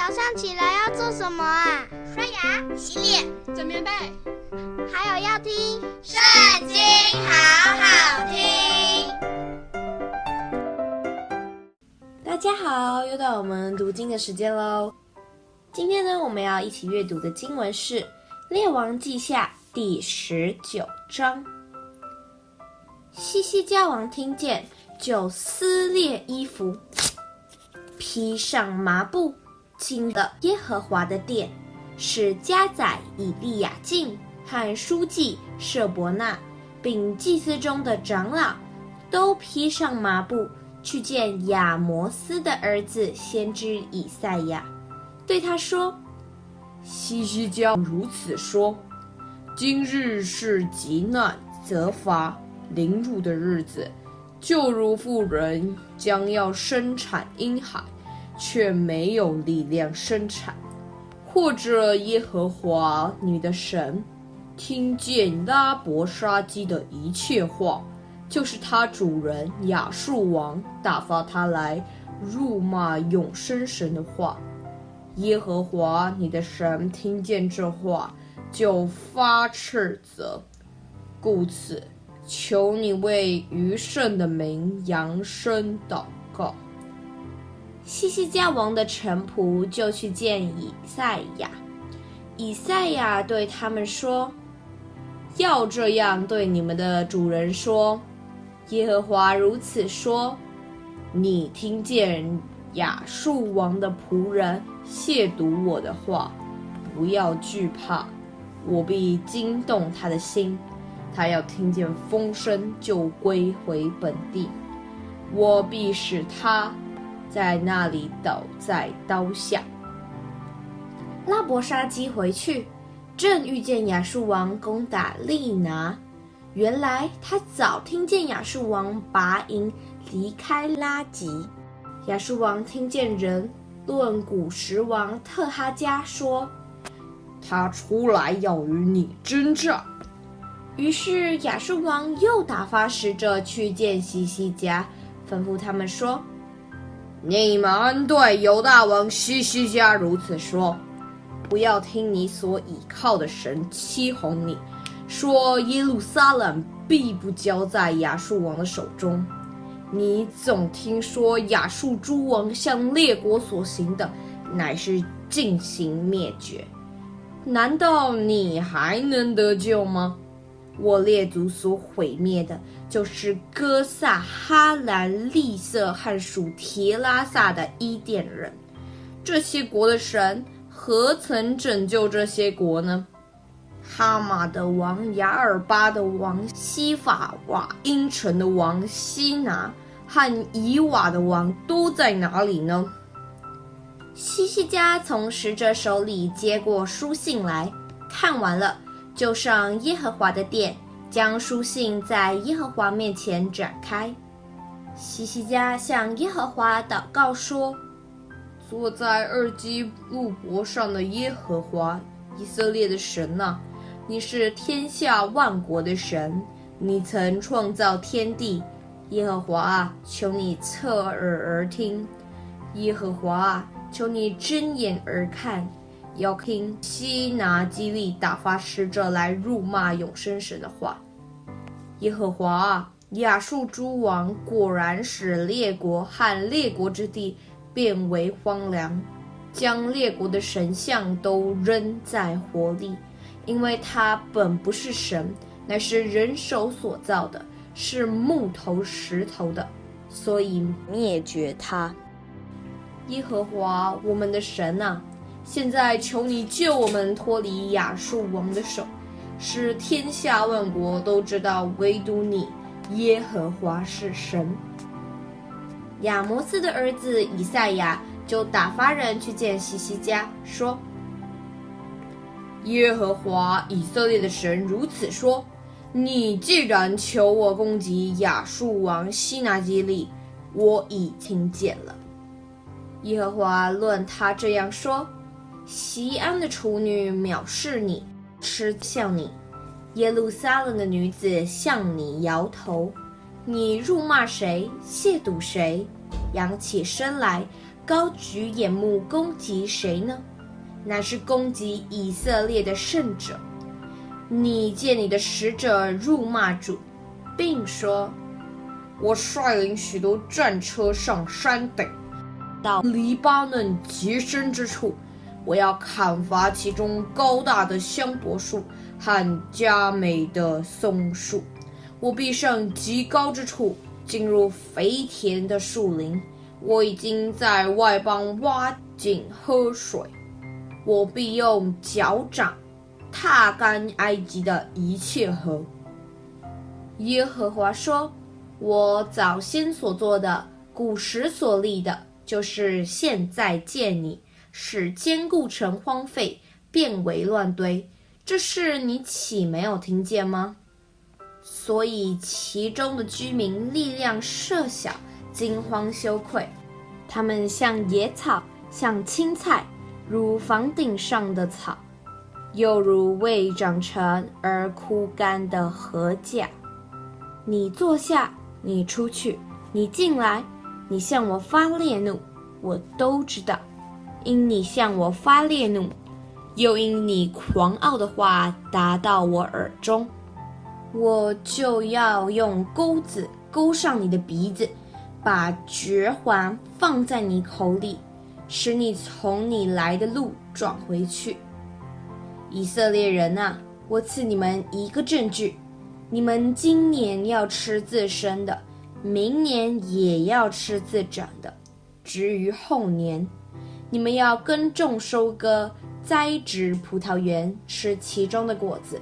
早上起来要做什么啊？刷牙、洗脸、整棉被，还有要听《圣经》，好好听。大家好，又到我们读经的时间喽。今天呢，我们要一起阅读的经文是《列王记下》第十九章。西西家王听见，就撕裂衣服，披上麻布，进了耶和华的殿，使加宰以利亚敬和书记舍伯纳，并祭司中的长老，都披上麻布，去见亚摩斯的儿子先知以赛亚，对他说：“西西家如此说，今日是极难责罚凌辱的日子。”就如妇人将要生产婴孩，却没有力量生产；或者耶和华你的神听见拉伯沙基的一切话，就是他主人亚述王打发他来辱骂永生神的话。耶和华你的神听见这话，就发斥责，故此。求你为余剩的民扬声祷告。西西家王的臣仆就去见以赛亚，以赛亚对他们说：“要这样对你们的主人说：耶和华如此说：你听见亚述王的仆人亵渎我的话，不要惧怕，我必惊动他的心。”他要听见风声就归回本地，我必使他在那里倒在刀下。拉伯沙基回去，正遇见亚述王攻打利拿。原来他早听见亚述王拔营离开拉吉。亚述王听见人论古时王特哈加说，他出来要与你争战。于是亚述王又打发使者去见西西家，吩咐他们说：“你们对犹大王西西家如此说，不要听你所倚靠的神欺哄你，说耶路撒冷必不交在亚述王的手中。你总听说亚述诸王向列国所行的，乃是进行灭绝。难道你还能得救吗？”我列祖所毁灭的，就是哥萨、哈兰、利色和属提拉萨的伊甸人。这些国的神何曾拯救这些国呢？哈马的王、雅尔巴的王、西法瓦因城的王西拿和以瓦的王都在哪里呢？西西家从使者手里接过书信来，看完了。就上耶和华的殿，将书信在耶和华面前展开。西西家向耶和华祷告说：“坐在二基路伯上的耶和华，以色列的神呐，你是天下万国的神，你曾创造天地。耶和华啊，求你侧耳而听；耶和华啊，求你睁眼而看。”要听西拿基利打发使者来辱骂永生神的话。耶和华啊，亚述诸王果然使列国和列国之地变为荒凉，将列国的神像都扔在火里，因为他本不是神，乃是人手所造的，是木头石头的，所以灭绝他。耶和华我们的神啊！现在求你救我们脱离亚述王的手，使天下万国都知道唯独你耶和华是神。亚摩斯的儿子以赛亚就打发人去见西西家，说：“耶和华以色列的神如此说：你既然求我攻击亚述王西拿基立，我已听见了。耶和华论他这样说。”西安的处女藐视你，嗤笑你；耶路撒冷的女子向你摇头。你辱骂谁？亵渎谁？扬起声来，高举眼目攻击谁呢？乃是攻击以色列的圣者。你借你的使者辱骂主，并说：“我率领许多战车上山顶，到黎巴嫩极深之处，我要砍伐其中高大的香柏树和佳美的松树。我必上极高之处，进入肥田的树林。我已经在外邦挖井喝水，我必用脚掌。”踏干埃及的一切河。耶和华说：“我早先所做的，古时所立的，就是现在见你，使坚固城荒废，变为乱堆。这事你岂没有听见吗？所以其中的居民力量甚小，惊慌羞愧，他们像野草，像青菜，如房顶上的草。”又如未长成而枯干的禾稼，你坐下，你出去，你进来，你向我发烈怒，我都知道。因你向我发烈怒，又因你狂傲的话达到我耳中，我就要用钩子钩上你的鼻子，把绝环放在你口里，使你从你来的路转回去。以色列人呐，我赐你们一个证据：你们今年要吃自生的，明年也要吃自长的，至于后年，你们要耕种、收割、栽植葡萄园，吃其中的果子。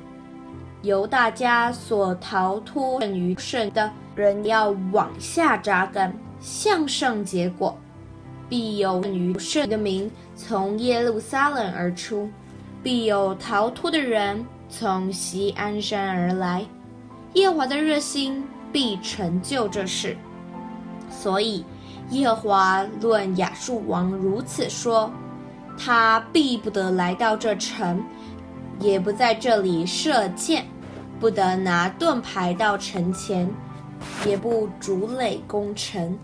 由大家所逃脱剩余剩的人，要往下扎根，向上结果，必有剩余剩的民从耶路撒冷而出。必有逃脱的人从锡安山而来，耶华的热心必成就这事。所以，耶和华论亚述王如此说：他必不得来到这城，也不在这里射箭，不得拿盾牌到城前，也不逐垒攻城。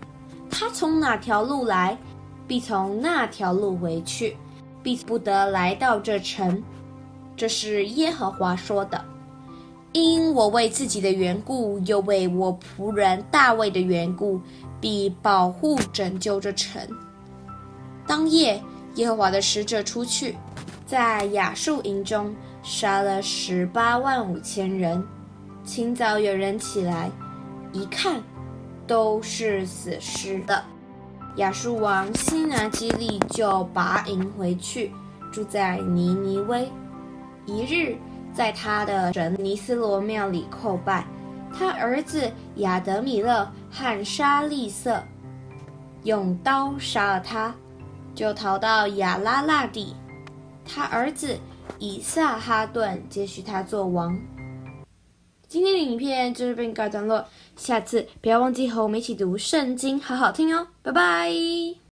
他从哪条路来，必从那条路回去。必不得来到这城，这是耶和华说的。因我为自己的缘故，又为我仆人大卫的缘故，必保护拯救这城。当夜，耶和华的使者出去，在亚述营中杀了十八万五千人。清早有人起来，一看，都是死尸的。亚述王西拿基立就拔营回去，住在尼尼微。一日，在他的神尼斯罗庙里叩拜，他儿子亚德米勒和沙利色用刀杀了他，就逃到亚拉腊地。他儿子以撒哈顿接续他做王。今天的影片就是被告段落，下次不要忘记和我们一起读圣经，好好听哦，拜拜。